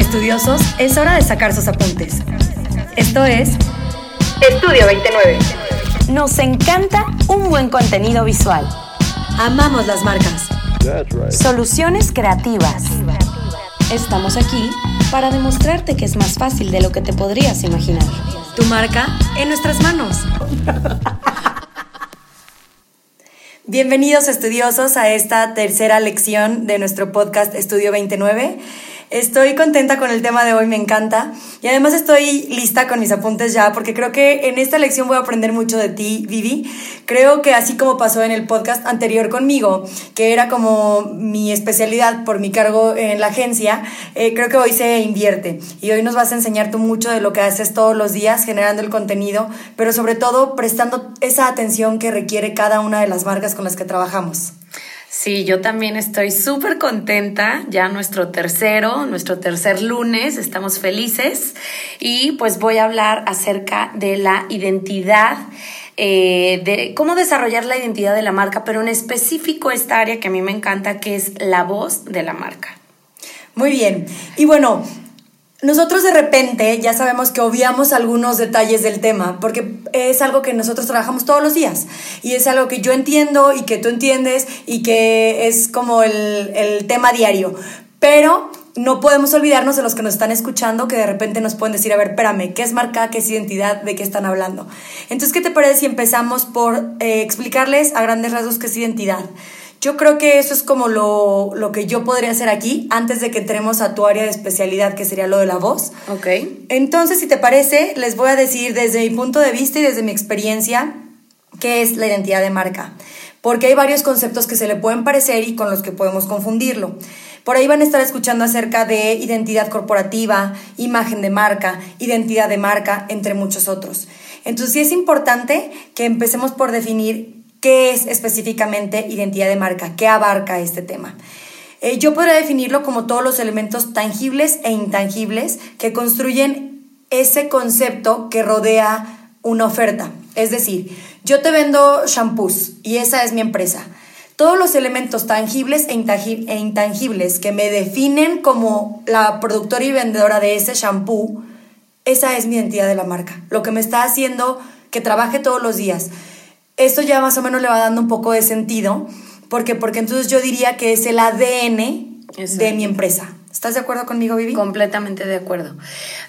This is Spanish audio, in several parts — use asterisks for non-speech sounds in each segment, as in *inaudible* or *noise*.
Estudiosos, es hora de sacar sus apuntes. Esto es Estudio 29. Nos encanta un buen contenido visual. Amamos las marcas. Soluciones creativas. Estamos aquí para demostrarte que es más fácil de lo que te podrías imaginar. Tu marca en nuestras manos. *laughs* Bienvenidos estudiosos a esta tercera lección de nuestro podcast Estudio 29. Estoy contenta con el tema de hoy, me encanta. Y además estoy lista con mis apuntes ya, porque creo que en esta lección voy a aprender mucho de ti, Vivi. Creo que así como pasó en el podcast anterior conmigo, que era como mi especialidad por mi cargo en la agencia, eh, creo que hoy se invierte. Y hoy nos vas a enseñar tú mucho de lo que haces todos los días, generando el contenido, pero sobre todo prestando esa atención que requiere cada una de las marcas con las que trabajamos. Sí, yo también estoy súper contenta, ya nuestro tercero, nuestro tercer lunes, estamos felices y pues voy a hablar acerca de la identidad. Eh, de cómo desarrollar la identidad de la marca, pero en específico esta área que a mí me encanta, que es la voz de la marca. Muy bien. Y bueno, nosotros de repente ya sabemos que obviamos algunos detalles del tema, porque es algo que nosotros trabajamos todos los días y es algo que yo entiendo y que tú entiendes y que es como el, el tema diario. Pero no podemos olvidarnos de los que nos están escuchando que de repente nos pueden decir, a ver, espérame, ¿qué es marca? ¿Qué es identidad? ¿De qué están hablando? Entonces, ¿qué te parece si empezamos por eh, explicarles a grandes rasgos qué es identidad? Yo creo que eso es como lo, lo, que yo podría hacer aquí antes de que entremos a tu área de especialidad, que sería lo de la voz. Ok. Entonces, si te parece, les voy a decir desde mi punto de vista y desde mi experiencia qué es la identidad de marca. Porque hay varios conceptos que se le pueden parecer y con los que podemos confundirlo. Por ahí van a estar escuchando acerca de identidad corporativa, imagen de marca, identidad de marca, entre muchos otros. Entonces sí es importante que empecemos por definir ¿Qué es específicamente identidad de marca? ¿Qué abarca este tema? Eh, yo podría definirlo como todos los elementos tangibles e intangibles que construyen ese concepto que rodea una oferta. Es decir, yo te vendo shampoos y esa es mi empresa. Todos los elementos tangibles e, e intangibles que me definen como la productora y vendedora de ese shampoo, esa es mi identidad de la marca. Lo que me está haciendo que trabaje todos los días esto ya más o menos le va dando un poco de sentido, porque porque entonces yo diría que es el ADN de mi empresa. ¿Estás de acuerdo conmigo, Vivi? Completamente de acuerdo.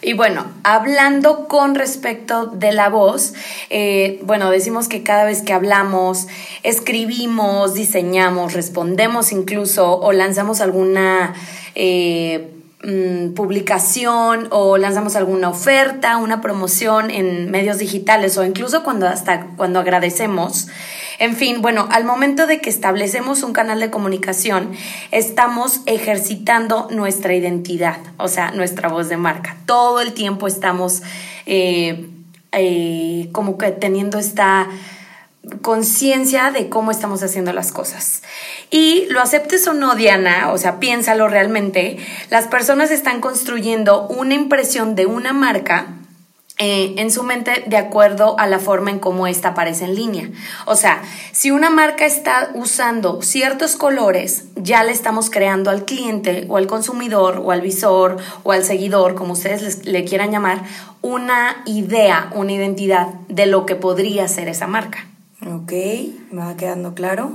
Y bueno, hablando con respecto de la voz, eh, bueno, decimos que cada vez que hablamos, escribimos, diseñamos, respondemos incluso o lanzamos alguna... Eh, Mm, publicación o lanzamos alguna oferta, una promoción en medios digitales o incluso cuando hasta cuando agradecemos. En fin, bueno, al momento de que establecemos un canal de comunicación, estamos ejercitando nuestra identidad, o sea, nuestra voz de marca. Todo el tiempo estamos eh, eh, como que teniendo esta conciencia de cómo estamos haciendo las cosas. Y lo aceptes o no, Diana, o sea, piénsalo realmente, las personas están construyendo una impresión de una marca eh, en su mente de acuerdo a la forma en cómo esta aparece en línea. O sea, si una marca está usando ciertos colores, ya le estamos creando al cliente o al consumidor o al visor o al seguidor, como ustedes le quieran llamar, una idea, una identidad de lo que podría ser esa marca. Ok, me va quedando claro.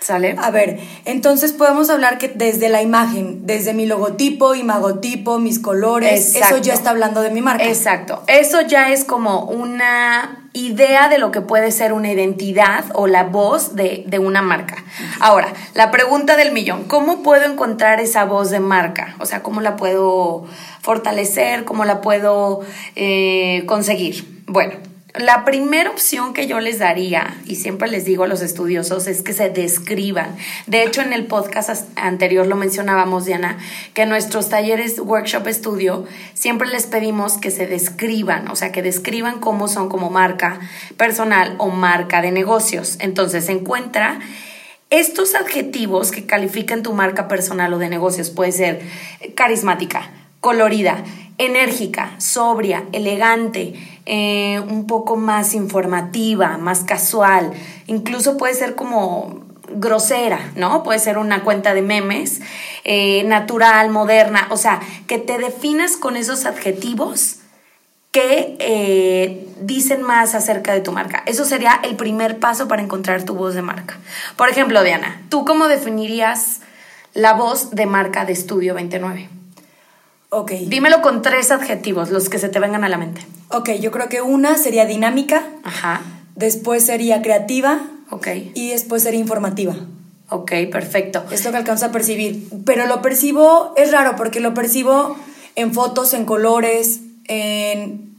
¿Sale? A ver, entonces podemos hablar que desde la imagen, desde mi logotipo, imagotipo, mis colores, eso ya está hablando de mi marca. Exacto. Eso ya es como una idea de lo que puede ser una identidad o la voz de, una marca. Ahora, la pregunta del millón, ¿cómo puedo encontrar esa voz de marca? O sea, ¿cómo la puedo fortalecer? ¿Cómo la puedo eh, conseguir? Bueno, la primera opción que yo les daría, y siempre les digo a los estudiosos, es que se describan. De hecho, en el podcast anterior lo mencionábamos, Diana, que en nuestros talleres workshop estudio siempre les pedimos que se describan, o sea, que describan cómo son como marca personal o marca de negocios. Entonces, encuentra estos adjetivos que califican tu marca personal o de negocios. Puede ser carismática, colorida, enérgica, sobria, elegante, eh, un poco más informativa, más casual, incluso puede ser como grosera, ¿no? Puede ser una cuenta de memes, eh, natural, moderna, o sea, que te definas con esos adjetivos que eh, dicen más acerca de tu marca. Eso sería el primer paso para encontrar tu voz de marca. Por ejemplo, Diana, ¿tú cómo definirías la voz de marca de Estudio 29? Ok. Dímelo con tres adjetivos, los que se te vengan a la mente. Ok, yo creo que una sería dinámica, Ajá. después sería creativa Ok. y después sería informativa. Ok, perfecto. Es lo que alcanzo a percibir. Pero lo percibo, es raro porque lo percibo en fotos, en colores, en...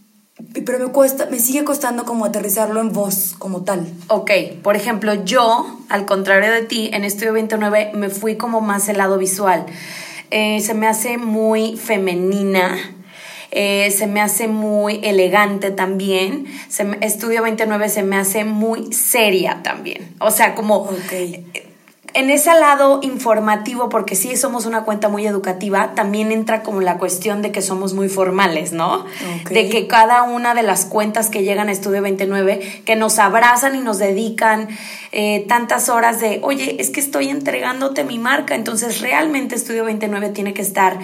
Pero me cuesta, me sigue costando como aterrizarlo en voz como tal. Ok, por ejemplo, yo, al contrario de ti, en Estudio 29 me fui como más el lado visual. Eh, se me hace muy femenina, eh, se me hace muy elegante también. Se me- Estudio 29 se me hace muy seria también. O sea, como Ok. En ese lado informativo, porque sí somos una cuenta muy educativa, también entra como la cuestión de que somos muy formales, ¿no? De que cada una de las cuentas que llegan a Estudio 29, que nos abrazan y nos dedican eh, tantas horas de, oye, es que estoy entregándote mi marca, entonces realmente Estudio 29 tiene que estar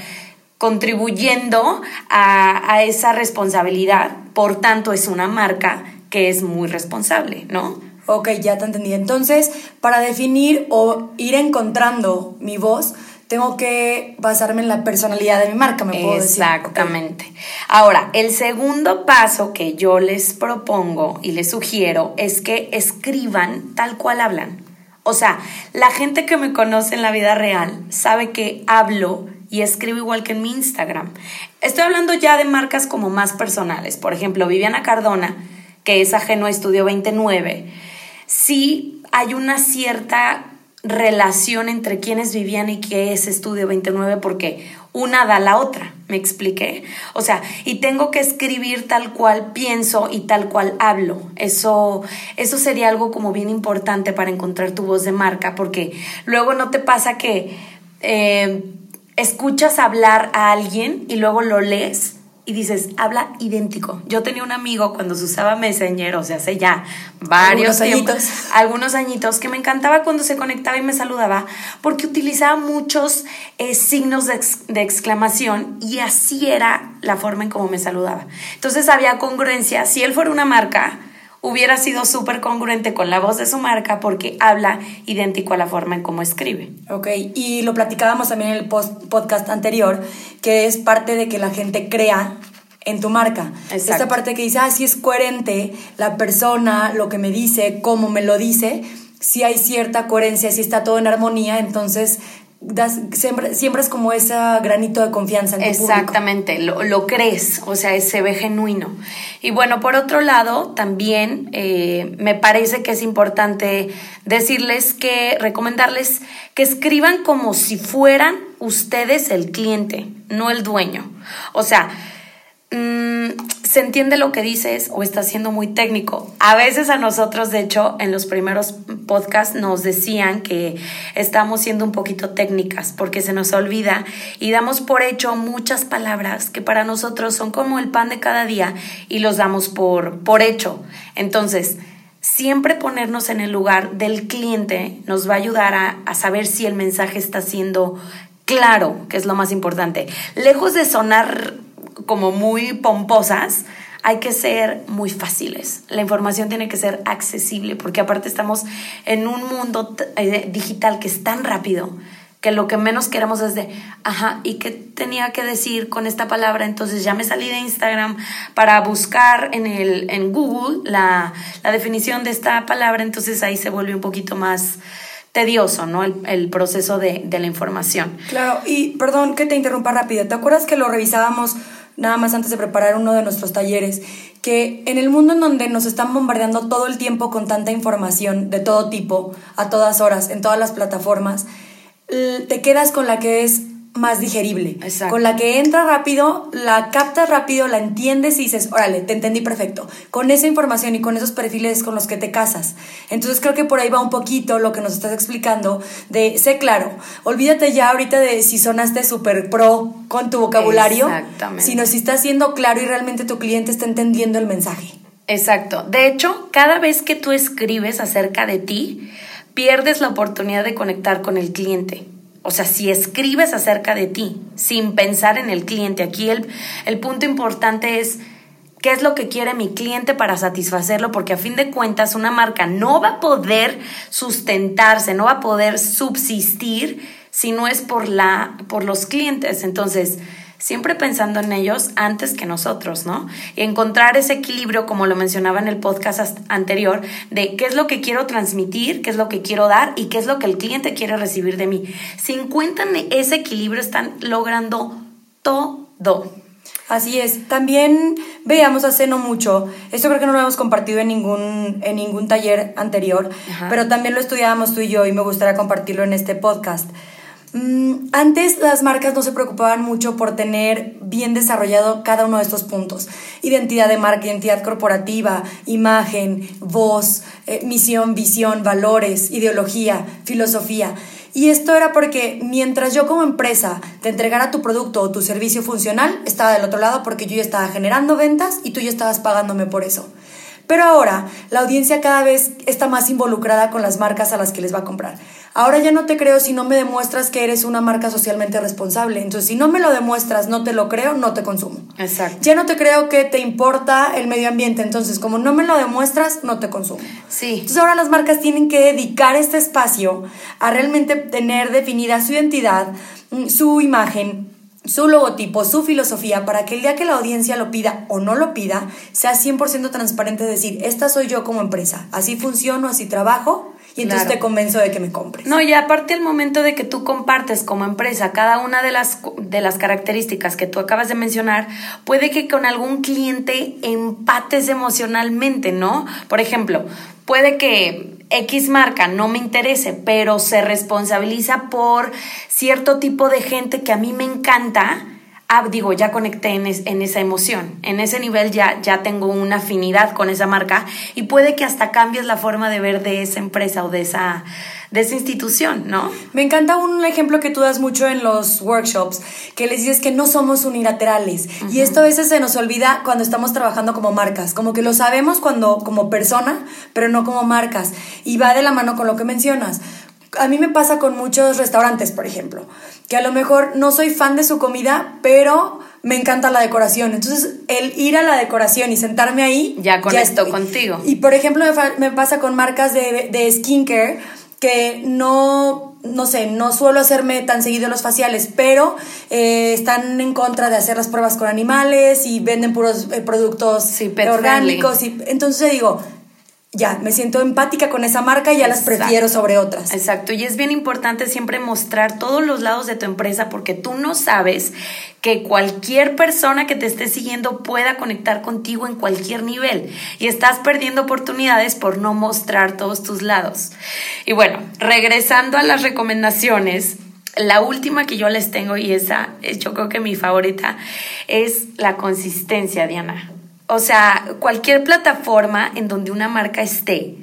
contribuyendo a, a esa responsabilidad, por tanto es una marca que es muy responsable, ¿no? Ok, ya te entendí. Entonces, para definir o ir encontrando mi voz, tengo que basarme en la personalidad de mi marca, me puedo decir. Exactamente. Ahora, el segundo paso que yo les propongo y les sugiero es que escriban tal cual hablan. O sea, la gente que me conoce en la vida real sabe que hablo y escribo igual que en mi Instagram. Estoy hablando ya de marcas como más personales. Por ejemplo, Viviana Cardona, que es ajeno a Estudio 29, sí hay una cierta relación entre quién es Viviana y qué es Estudio 29 porque una da la otra, ¿me expliqué? O sea, y tengo que escribir tal cual pienso y tal cual hablo. Eso, eso sería algo como bien importante para encontrar tu voz de marca porque luego no te pasa que eh, escuchas hablar a alguien y luego lo lees y dices, habla idéntico. Yo tenía un amigo cuando se usaba Messenger, o sea, hace ya varios Algunos tiempos, añitos. *laughs* algunos añitos, que me encantaba cuando se conectaba y me saludaba, porque utilizaba muchos eh, signos de, ex- de exclamación y así era la forma en cómo me saludaba. Entonces había congruencia. Si él fuera una marca, hubiera sido súper congruente con la voz de su marca porque habla idéntico a la forma en cómo escribe. Ok, y lo platicábamos también en el post- podcast anterior, que es parte de que la gente crea en tu marca. Exacto. Esta parte que dice, ah, sí es coherente la persona, lo que me dice, cómo me lo dice, si hay cierta coherencia, si está todo en armonía, entonces das, siempre es como ese granito de confianza en tu. Exactamente, lo, lo crees, o sea, se ve genuino. Y bueno, por otro lado, también eh, me parece que es importante decirles que, recomendarles que escriban como si fueran ustedes el cliente, no el dueño. O sea, mm, se entiende lo que dices o está siendo muy técnico. A veces a nosotros, de hecho, en los primeros podcasts nos decían que estamos siendo un poquito técnicas porque se nos olvida y damos por hecho muchas palabras que para nosotros son como el pan de cada día y los damos por, por hecho. Entonces, siempre ponernos en el lugar del cliente nos va a ayudar a, a saber si el mensaje está siendo claro, que es lo más importante. Lejos de sonar como muy pomposas, hay que ser muy fáciles. La información tiene que ser accesible porque aparte estamos en un mundo eh, digital que es tan rápido que lo que menos queremos es de, ajá, ¿y qué tenía que decir con esta palabra? Entonces ya me salí de Instagram para buscar en, el, en Google la, la definición de esta palabra, entonces ahí se vuelve un poquito más tedioso, ¿no? El, proceso de, de la información. Claro, y perdón que te interrumpa rápido. ¿Te acuerdas que lo revisábamos nada más antes de preparar uno de nuestros talleres? Que en el mundo en donde nos están bombardeando todo el tiempo con tanta información de todo tipo, a todas horas, en todas las plataformas, te quedas con la que es más digerible. Exacto. Con la que entra rápido, la captas rápido, la entiendes y dices, órale, te entendí perfecto. Con esa información y con esos perfiles con los que te casas. Entonces creo que por ahí va un poquito lo que nos estás explicando de, sé claro, olvídate ya ahorita de si sonaste súper pro con tu vocabulario, sino si estás siendo claro y realmente tu cliente está entendiendo el mensaje. Exacto. De hecho, cada vez que tú escribes acerca de ti, pierdes la oportunidad de conectar con el cliente. O sea, si escribes acerca de ti sin pensar en el cliente, aquí el, el punto importante es qué es lo que quiere mi cliente para satisfacerlo, porque a fin de cuentas una marca no va a poder sustentarse, no va a poder subsistir si no es por, la, por los clientes. Entonces, siempre pensando en ellos antes que nosotros, ¿no? Y encontrar ese equilibrio, como lo mencionaba en el podcast anterior, de qué es lo que quiero transmitir, qué es lo que quiero dar y qué es lo que el cliente quiere recibir de mí. Si encuentran ese equilibrio, están logrando todo. Así es. También veíamos hace no mucho, esto creo que no lo hemos compartido en ningún, en ningún taller anterior, pero también lo estudiábamos tú y yo y me gustaría compartirlo en este podcast. Mm, antes las marcas no se preocupaban mucho por tener bien desarrollado cada uno de estos puntos. Identidad de marca, identidad corporativa, imagen, voz, eh, misión, visión, valores, ideología, filosofía. Y esto era porque mientras yo como empresa te entregara tu producto o tu servicio funcional, estaba del otro lado porque yo ya estaba generando ventas y tú ya estabas pagándome por eso. Pero ahora la audiencia cada vez está más involucrada con las marcas a las que les va a comprar. Ahora ya no te creo si no me demuestras que eres una marca socialmente responsable. Entonces, si no me lo demuestras, no te lo creo, no te consumo. Exacto. Ya no te creo que te importa el medio ambiente. Entonces, como no me lo demuestras, no te consumo. Sí. Entonces, ahora las marcas tienen que dedicar este espacio a realmente tener definida su identidad, mm, su imagen, su logotipo, su filosofía, para que el día que la audiencia lo pida o no lo pida, sea 100% transparente, decir, esta soy yo como empresa, así funciono, así trabajo, y entonces te convenzo de que me compres. No, y aparte el momento de que tú compartes como empresa cada una de las, de las características que tú acabas de mencionar, puede que con algún cliente empates emocionalmente, ¿no? Por ejemplo, puede que X marca no me interese, pero se responsabiliza por cierto tipo de gente que a mí me encanta, ah, digo, ya conecté en, en, esa emoción, en ese nivel ya, ya tengo una afinidad con esa marca y puede que hasta cambies la forma de ver de esa empresa o de esa, de esa institución, ¿no? Me encanta un ejemplo que tú das mucho en los workshops, que les dices que no somos unilaterales. Y esto a veces se nos olvida cuando estamos trabajando como marcas, como que lo sabemos cuando como persona, pero no como marcas. Y va de la mano con lo que mencionas a mí me pasa con muchos restaurantes, por ejemplo, que a lo mejor no soy fan de su comida, pero me encanta la decoración. Entonces, el ir a la decoración y sentarme ahí... Ya conecto contigo. Y, por ejemplo, me, pasa con marcas de, de skincare que no, no sé, no suelo hacerme tan seguido los faciales, pero eh, están en contra de hacer las pruebas con animales y venden puros eh, productos orgánicos. Y, entonces digo, ya, me siento empática con esa marca y ya las prefiero sobre otras. Exacto, y es bien importante siempre mostrar todos los lados de tu empresa porque tú no sabes que cualquier persona que te esté siguiendo pueda conectar contigo en cualquier nivel y estás perdiendo oportunidades por no mostrar todos tus lados. Y bueno, regresando a las recomendaciones, la última que yo les tengo y esa es yo creo que mi favorita es la consistencia, Diana. O sea, cualquier plataforma en donde una marca esté,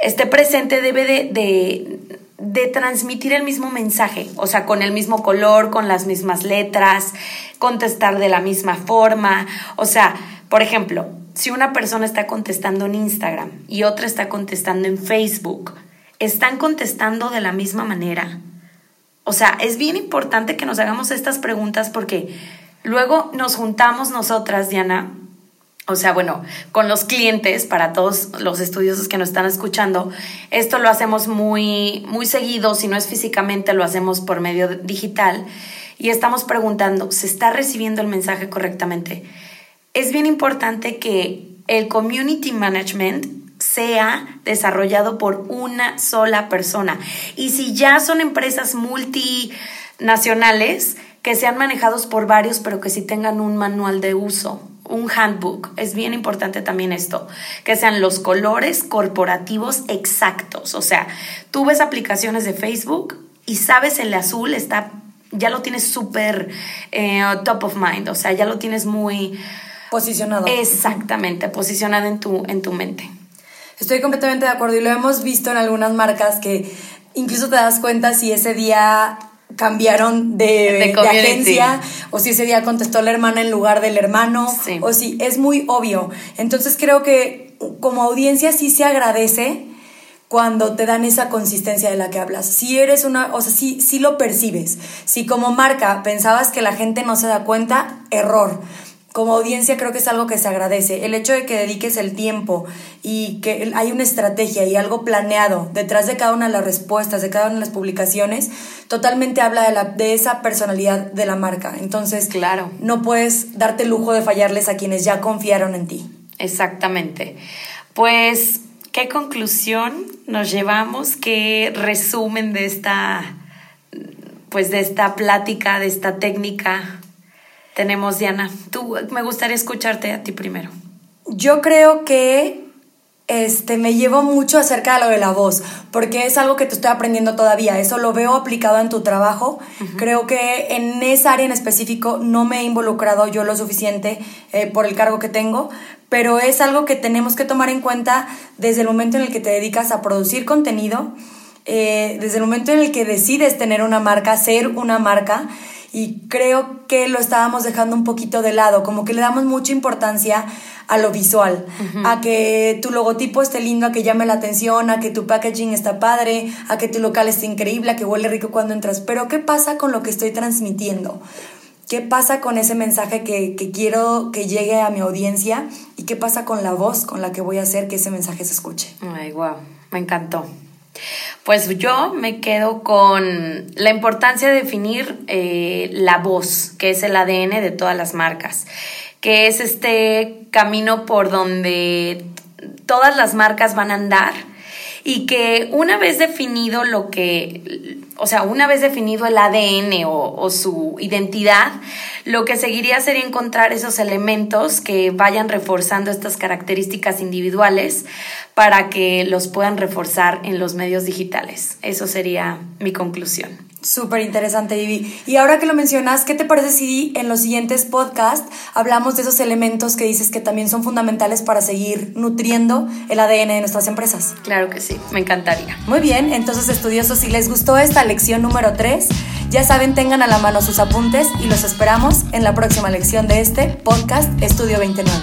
esté presente debe de, de, transmitir el mismo mensaje, o sea, con el mismo color, con las mismas letras, contestar de la misma forma. O sea, por ejemplo, si una persona está contestando en Instagram y otra está contestando en Facebook, ¿están contestando de la misma manera? O sea, es bien importante que nos hagamos estas preguntas porque luego nos juntamos nosotras, Diana, o sea, bueno, con los clientes, para todos los estudiosos que nos están escuchando, esto lo hacemos muy, muy seguido, si no es físicamente, lo hacemos por medio digital y estamos preguntando, ¿se está recibiendo el mensaje correctamente? Es bien importante que el community management sea desarrollado por una sola persona. Y si ya son empresas multinacionales, que sean manejados por varios, pero que sí tengan un manual de uso un handbook. Es bien importante también esto, que sean los colores corporativos exactos. O sea, tú ves aplicaciones de Facebook y sabes el azul está, ya lo tienes súper eh, top of mind, o sea, ya lo tienes muy... Posicionado. Exactamente, posicionado en tu, en tu mente. Estoy completamente de acuerdo y lo hemos visto en algunas marcas que incluso te das cuenta si ese día cambiaron de, agencia o si ese día contestó la hermana en lugar del hermano o si es muy obvio. Entonces creo que como audiencia sí se agradece cuando te dan esa consistencia de la que hablas. Si eres una, o sea, si, si lo percibes. Si como marca pensabas que la gente no se da cuenta, error como audiencia creo que es algo que se agradece. El hecho de que dediques el tiempo y que hay una estrategia y algo planeado detrás de cada una de las respuestas, de cada una de las publicaciones, totalmente habla de, la, de esa personalidad de la marca. Entonces, claro. no puedes darte el lujo de fallarles a quienes ya confiaron en ti. Exactamente. Pues, ¿qué conclusión nos llevamos? ¿Qué resumen de esta, pues, de esta plática, de esta técnica? Tenemos, Diana. Tú, me gustaría escucharte a ti primero. Yo creo que este, me llevo mucho acerca de lo de la voz, porque es algo que te estoy aprendiendo todavía. Eso lo veo aplicado en tu trabajo. Creo que en esa área en específico no me he involucrado yo lo suficiente eh, por el cargo que tengo, pero es algo que tenemos que tomar en cuenta desde el momento en el que te dedicas a producir contenido, eh, desde el momento en el que decides tener una marca, ser una marca y creo que lo estábamos dejando un poquito de lado, como que le damos mucha importancia a lo visual, a que tu logotipo esté lindo, a que llame la atención, a que tu packaging está padre, a que tu local esté increíble, a que huele rico cuando entras. Pero ¿qué pasa con lo que estoy transmitiendo? ¿Qué pasa con ese mensaje que, que quiero que llegue a mi audiencia? ¿Y qué pasa con la voz con la que voy a hacer que ese mensaje se escuche? Ay, wow, me encantó. Pues yo me quedo con la importancia de definir eh, la voz, que es el ADN de todas las marcas, que es este camino por donde todas las marcas van a andar y que una vez definido lo que, o sea, una vez definido el ADN o, o, su identidad, lo que seguiría sería encontrar esos elementos que vayan reforzando estas características individuales para que los puedan reforzar en los medios digitales. Eso sería mi conclusión. Súper interesante, Vivi. Y ahora que lo mencionas, ¿qué te parece si en los siguientes podcasts hablamos de esos elementos que dices que también son fundamentales para seguir nutriendo el ADN de nuestras empresas? Claro que sí, me encantaría. Muy bien, entonces estudiosos, si les gustó esta lección número 3, ya saben, tengan a la mano sus apuntes y los esperamos en la próxima lección de este podcast Estudio 29.